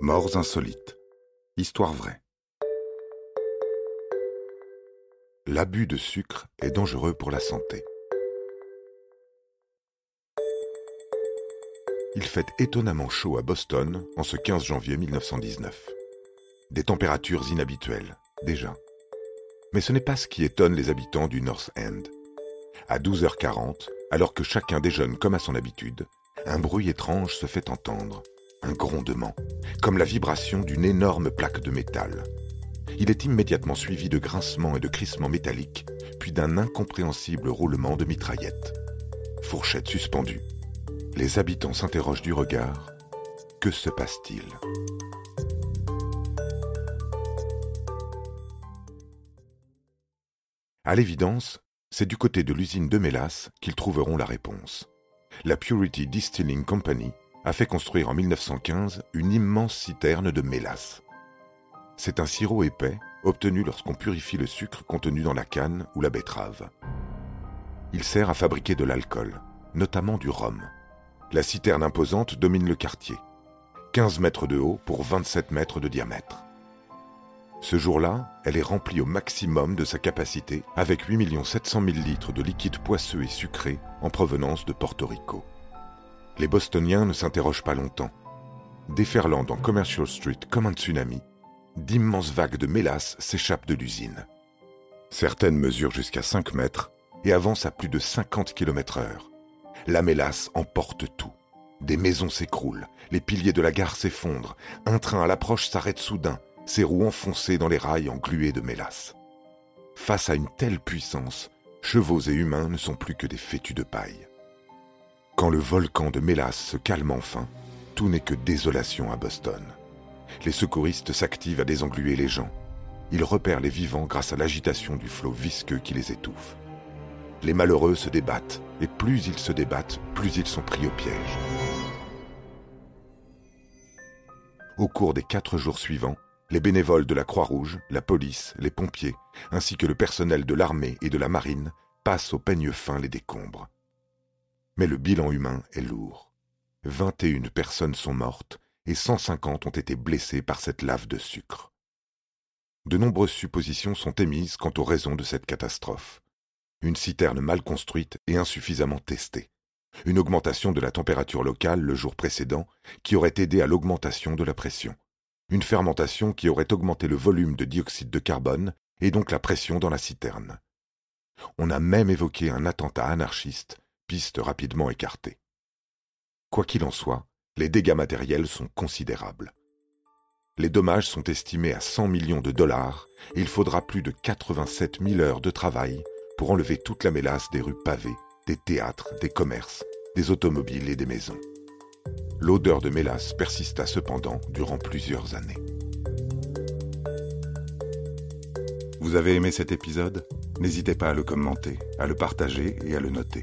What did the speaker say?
Morts insolites. Histoire vraie. L'abus de sucre est dangereux pour la santé. Il fait étonnamment chaud à Boston en ce 15 janvier 1919. Des températures inhabituelles, déjà. Mais ce n'est pas ce qui étonne les habitants du North End. À 12h40, alors que chacun déjeune comme à son habitude, un bruit étrange se fait entendre, un grondement, comme la vibration d'une énorme plaque de métal. Il est immédiatement suivi de grincements et de crissements métalliques, puis d'un incompréhensible roulement de mitraillettes. Fourchette suspendue. Les habitants s'interrogent du regard. Que se passe-t-il? À l'évidence, c'est du côté de l'usine de mélasse qu'ils trouveront la réponse. La Purity Distilling Company a fait construire en 1915 une immense citerne de mélasse. C'est un sirop épais obtenu lorsqu'on purifie le sucre contenu dans la canne ou la betterave. Il sert à fabriquer de l'alcool, notamment du rhum. La citerne imposante domine le quartier. 15 mètres de haut pour 27 mètres de diamètre. Ce jour-là, elle est remplie au maximum de sa capacité avec 8 700 000 litres de liquide poisseux et sucré en provenance de Porto Rico. Les Bostoniens ne s'interrogent pas longtemps. Déferlant dans Commercial Street comme un tsunami, d'immenses vagues de mélasse s'échappent de l'usine. Certaines mesurent jusqu'à 5 mètres et avancent à plus de 50 km heure. La mélasse emporte tout. Des maisons s'écroulent, les piliers de la gare s'effondrent, un train à l'approche s'arrête soudain, ses roues enfoncées dans les rails englués de mélasse. Face à une telle puissance, chevaux et humains ne sont plus que des fétus de paille. Quand le volcan de mélasse se calme enfin, tout n'est que désolation à Boston. Les secouristes s'activent à désengluer les gens. Ils repèrent les vivants grâce à l'agitation du flot visqueux qui les étouffe. Les malheureux se débattent, et plus ils se débattent, plus ils sont pris au piège. Au cours des quatre jours suivants, les bénévoles de la Croix-Rouge, la police, les pompiers, ainsi que le personnel de l'armée et de la marine passent au peigne fin les décombres. Mais le bilan humain est lourd. 21 personnes sont mortes et 150 ont été blessées par cette lave de sucre. De nombreuses suppositions sont émises quant aux raisons de cette catastrophe. Une citerne mal construite et insuffisamment testée. Une augmentation de la température locale le jour précédent qui aurait aidé à l'augmentation de la pression. Une fermentation qui aurait augmenté le volume de dioxyde de carbone et donc la pression dans la citerne. On a même évoqué un attentat anarchiste piste rapidement écartée. Quoi qu'il en soit, les dégâts matériels sont considérables. Les dommages sont estimés à 100 millions de dollars et il faudra plus de 87 000 heures de travail pour enlever toute la mélasse des rues pavées, des théâtres, des commerces, des automobiles et des maisons. L'odeur de mélasse persista cependant durant plusieurs années. Vous avez aimé cet épisode? N'hésitez pas à le commenter, à le partager et à le noter.